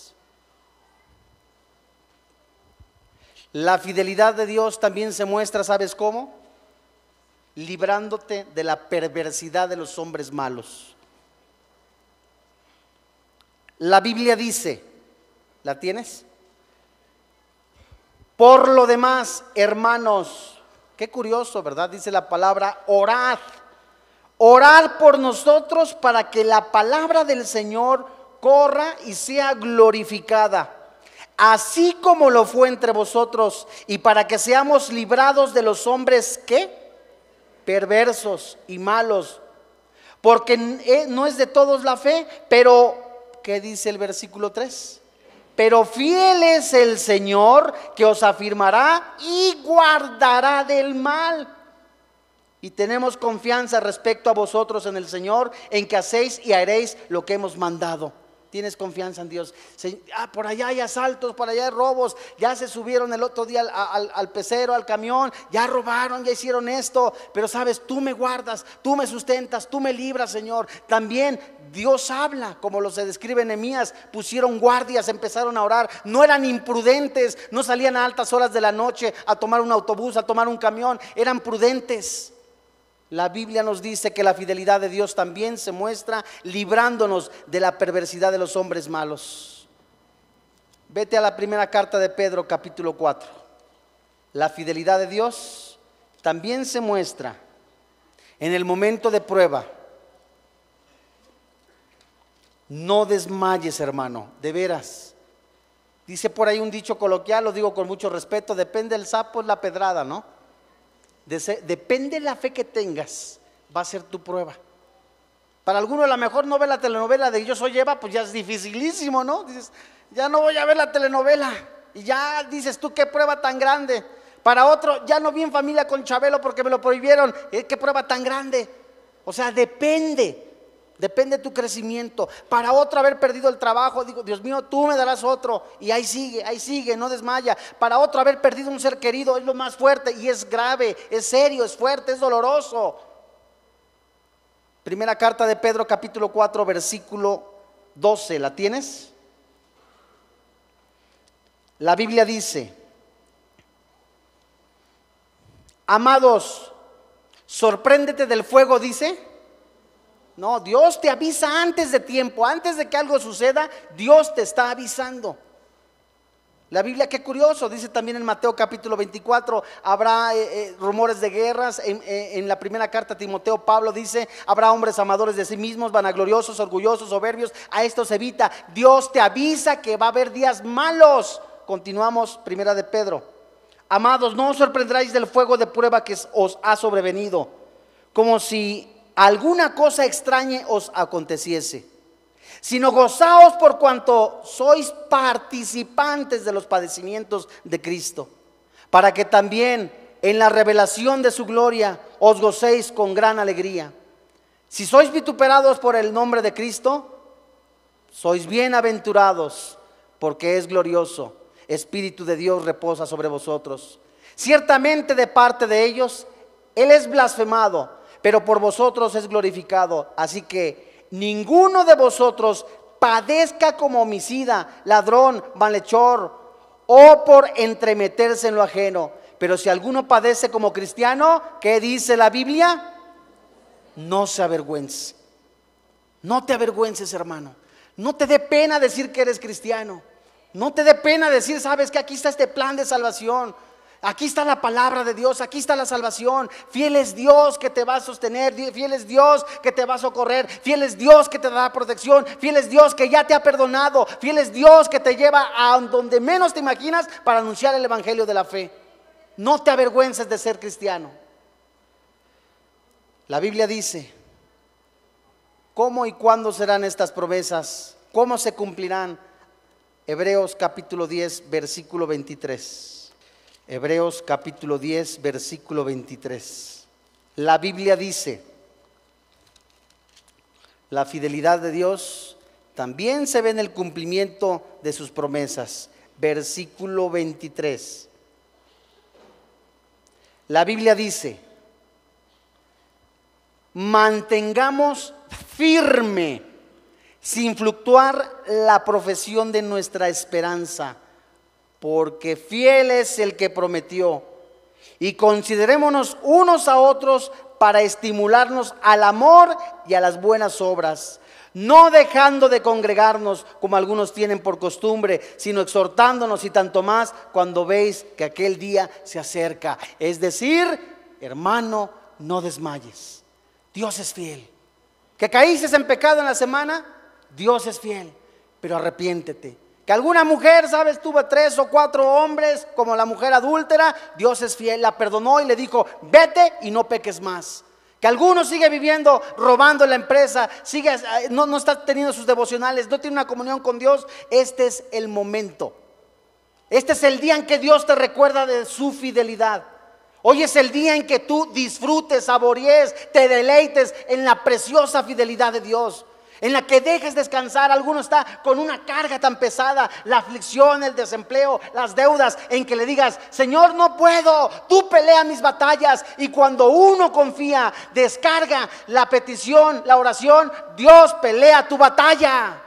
La fidelidad de Dios también se muestra, ¿sabes cómo? Librándote de la perversidad de los hombres malos. La Biblia dice, ¿la tienes? Por lo demás, hermanos, qué curioso, ¿verdad? Dice la palabra, orad. Orad por nosotros para que la palabra del Señor corra y sea glorificada así como lo fue entre vosotros, y para que seamos librados de los hombres que perversos y malos, porque eh, no es de todos la fe, pero ¿qué dice el versículo 3? Pero fiel es el Señor que os afirmará y guardará del mal. Y tenemos confianza respecto a vosotros en el Señor, en que hacéis y haréis lo que hemos mandado tienes confianza en Dios. Ah, por allá hay asaltos, por allá hay robos, ya se subieron el otro día al, al, pecero, al camión, ya robaron, ya hicieron esto, pero sabes, tú me guardas, tú me sustentas, tú me libras, Señor. También Dios habla, como lo se describe en Emías, pusieron guardias, empezaron a orar, no eran imprudentes, no salían a altas horas de la noche a tomar un autobús, a tomar un camión, eran prudentes. La Biblia nos dice que la fidelidad de Dios también se muestra librándonos de la perversidad de los hombres malos. Vete a la primera carta de Pedro capítulo 4. La fidelidad de Dios también se muestra en el momento de prueba. No desmayes, hermano, de veras. Dice por ahí un dicho coloquial, lo digo con mucho respeto, depende el sapo, es la pedrada, ¿no? Depende de la fe que tengas, va a ser tu prueba. Para algunos a lo mejor no ve la telenovela de Yo soy Eva, pues ya es dificilísimo, ¿no? Dices, ya no voy a ver la telenovela. Y ya dices tú, qué prueba tan grande. Para otro, ya no vi en familia con Chabelo porque me lo prohibieron. Eh, ¿Qué prueba tan grande? O sea, depende. Depende de tu crecimiento. Para otro haber perdido el trabajo, digo, Dios mío, tú me darás otro. Y ahí sigue, ahí sigue, no desmaya. Para otro haber perdido un ser querido es lo más fuerte y es grave, es serio, es fuerte, es doloroso. Primera carta de Pedro capítulo 4 versículo 12, ¿la tienes? La Biblia dice, amados, sorpréndete del fuego, dice no, Dios te avisa antes de tiempo, antes de que algo suceda, Dios te está avisando. La Biblia, qué curioso, dice también en Mateo capítulo 24, habrá eh, eh, rumores de guerras. En, eh, en, la primera carta a Timoteo, Pablo dice, habrá hombres amadores de sí mismos, vanagloriosos, orgullosos, soberbios. A estos evita. Dios te avisa que va a haber días malos. continuamos, primera de Pedro. Amados, no os sorprendáis del fuego de prueba que os ha sobrevenido, como si alguna cosa extraña os aconteciese, sino gozaos por cuanto sois participantes de los padecimientos de Cristo, para que también en la revelación de su gloria os gocéis con gran alegría. Si sois vituperados por el nombre de Cristo, sois bienaventurados, porque es glorioso. Espíritu de Dios reposa sobre vosotros. Ciertamente de parte de ellos, Él es blasfemado, pero por vosotros es glorificado. Así que ninguno de vosotros padezca como homicida, ladrón, malhechor, o por entremeterse en lo ajeno. Pero si alguno padece como cristiano, ¿qué dice la Biblia? No se avergüence. No te avergüences, hermano. No te dé pena decir que eres cristiano. No te dé pena decir, sabes que aquí está este plan de salvación. Aquí está la palabra de Dios, aquí está la salvación. Fiel es Dios que te va a sostener, fiel es Dios que te va a socorrer, fiel es Dios que te da protección, fiel es Dios que ya te ha perdonado, fiel es Dios que te lleva a donde menos te imaginas para anunciar el Evangelio de la fe. No te avergüences de ser cristiano. La Biblia dice, ¿cómo y cuándo serán estas promesas? ¿Cómo se cumplirán? Hebreos capítulo 10, versículo 23. Hebreos capítulo 10, versículo 23. La Biblia dice, la fidelidad de Dios también se ve en el cumplimiento de sus promesas. Versículo 23. La Biblia dice, mantengamos firme, sin fluctuar, la profesión de nuestra esperanza, porque fiel es el que prometió. Y considerémonos unos a otros para estimularnos al amor y a las buenas obras no dejando de congregarnos como algunos tienen por costumbre, sino exhortándonos y tanto más cuando veis que aquel día se acerca. Es decir, hermano, no desmayes. Dios es fiel. Que caíces en pecado en la semana, Dios es fiel, pero arrepiéntete. Que alguna mujer, sabes, tuvo tres o cuatro hombres como la mujer adúltera, Dios es fiel, la perdonó y le dijo, vete y no peques más. Que alguno sigue viviendo robando la empresa, sigue, eh, no, no está teniendo sus devocionales, no tiene una comunión con Dios. Este es el momento. Este es el día en que Dios te recuerda de su fidelidad. Hoy es el día en que tú disfrutes, saborees, te deleites en la preciosa fidelidad de Dios en la que dejes descansar. Alguno está con una carga tan pesada, la aflicción, el desempleo, las deudas, en que le digas, Señor, no puedo, tú pelea mis batallas. Y cuando uno confía, descarga la petición, la oración, Dios pelea tu batalla.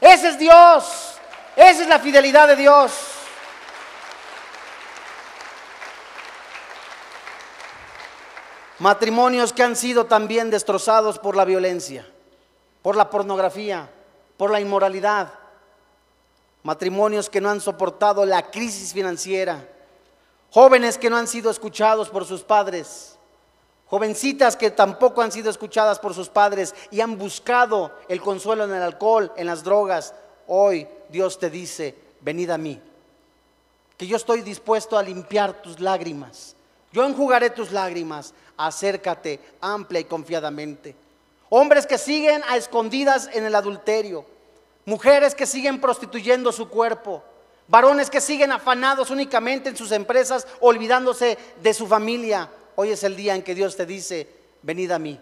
Ese es Dios, esa es la fidelidad de Dios. Matrimonios que han sido también destrozados por la violencia por la pornografía, por la inmoralidad, matrimonios que no han soportado la crisis financiera, jóvenes que no han sido escuchados por sus padres, jovencitas que tampoco han sido escuchadas por sus padres y han buscado el consuelo en el alcohol, en las drogas. Hoy Dios te dice, venid a mí, que yo estoy dispuesto a limpiar tus lágrimas. Yo enjugaré tus lágrimas, acércate amplia y confiadamente. Hombres que siguen a escondidas en el adulterio. Mujeres que siguen prostituyendo su cuerpo. Varones que siguen afanados únicamente en sus empresas, olvidándose de su familia. Hoy es el día en que Dios te dice, venid a mí.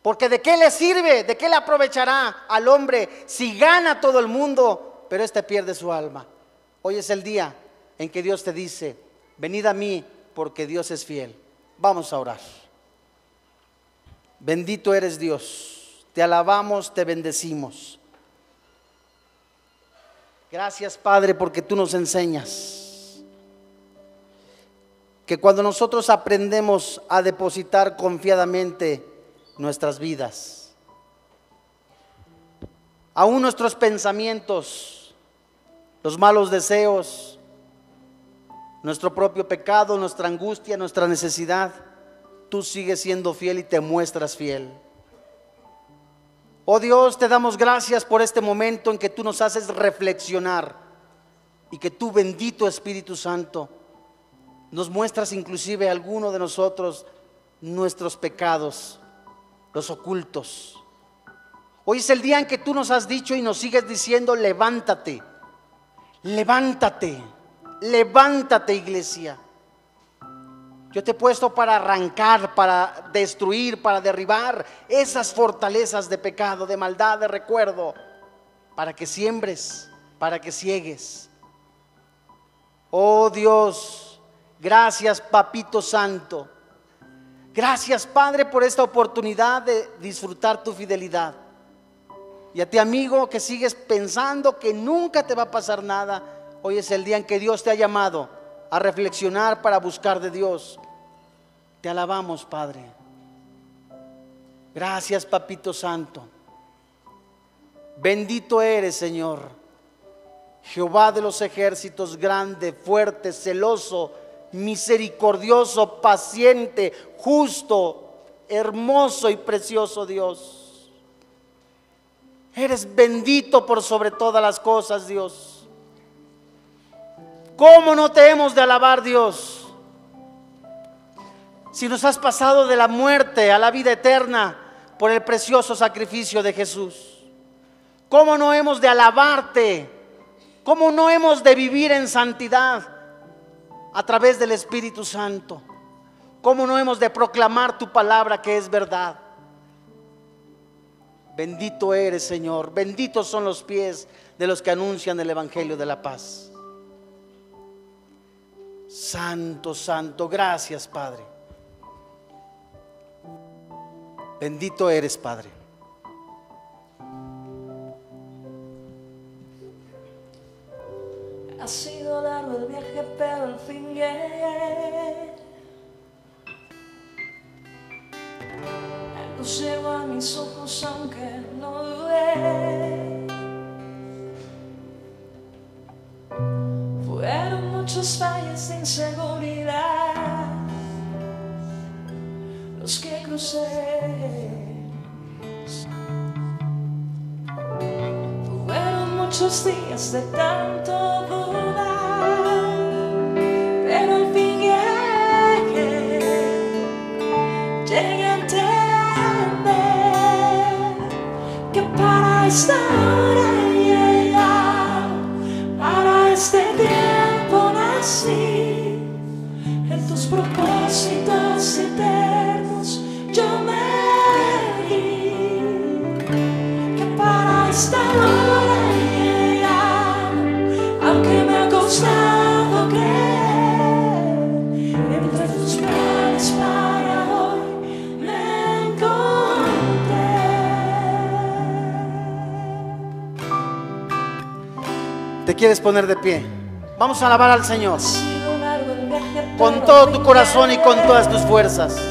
Porque de qué le sirve, de qué le aprovechará al hombre si gana todo el mundo, pero éste pierde su alma. Hoy es el día en que Dios te dice, venid a mí porque Dios es fiel. Vamos a orar. Bendito eres Dios. Te alabamos, te bendecimos. Gracias Padre porque tú nos enseñas que cuando nosotros aprendemos a depositar confiadamente nuestras vidas, aún nuestros pensamientos, los malos deseos, nuestro propio pecado, nuestra angustia, nuestra necesidad, tú sigues siendo fiel y te muestras fiel. Oh Dios, te damos gracias por este momento en que tú nos haces reflexionar y que tú, bendito Espíritu Santo, nos muestras inclusive a alguno de nosotros nuestros pecados, los ocultos. Hoy es el día en que tú nos has dicho y nos sigues diciendo, levántate, levántate, levántate iglesia. Yo te he puesto para arrancar, para destruir, para derribar esas fortalezas de pecado, de maldad, de recuerdo, para que siembres, para que ciegues. Oh Dios, gracias Papito Santo. Gracias Padre por esta oportunidad de disfrutar tu fidelidad. Y a ti amigo que sigues pensando que nunca te va a pasar nada, hoy es el día en que Dios te ha llamado a reflexionar para buscar de Dios. Te alabamos, Padre. Gracias, Papito Santo. Bendito eres, Señor. Jehová de los ejércitos, grande, fuerte, celoso, misericordioso, paciente, justo, hermoso y precioso Dios. Eres bendito por sobre todas las cosas, Dios. ¿Cómo no te hemos de alabar, Dios? Si nos has pasado de la muerte a la vida eterna por el precioso sacrificio de Jesús. ¿Cómo no hemos de alabarte? ¿Cómo no hemos de vivir en santidad a través del Espíritu Santo? ¿Cómo no hemos de proclamar tu palabra que es verdad? Bendito eres, Señor. Benditos son los pies de los que anuncian el Evangelio de la paz. Santo, santo, gracias Padre. Bendito eres Padre. Muchos días de tanto dudar, pero al fin llegué, a entender que para esta quieres poner de pie? Vamos a alabar al Señor con todo tu corazón y con todas tus fuerzas.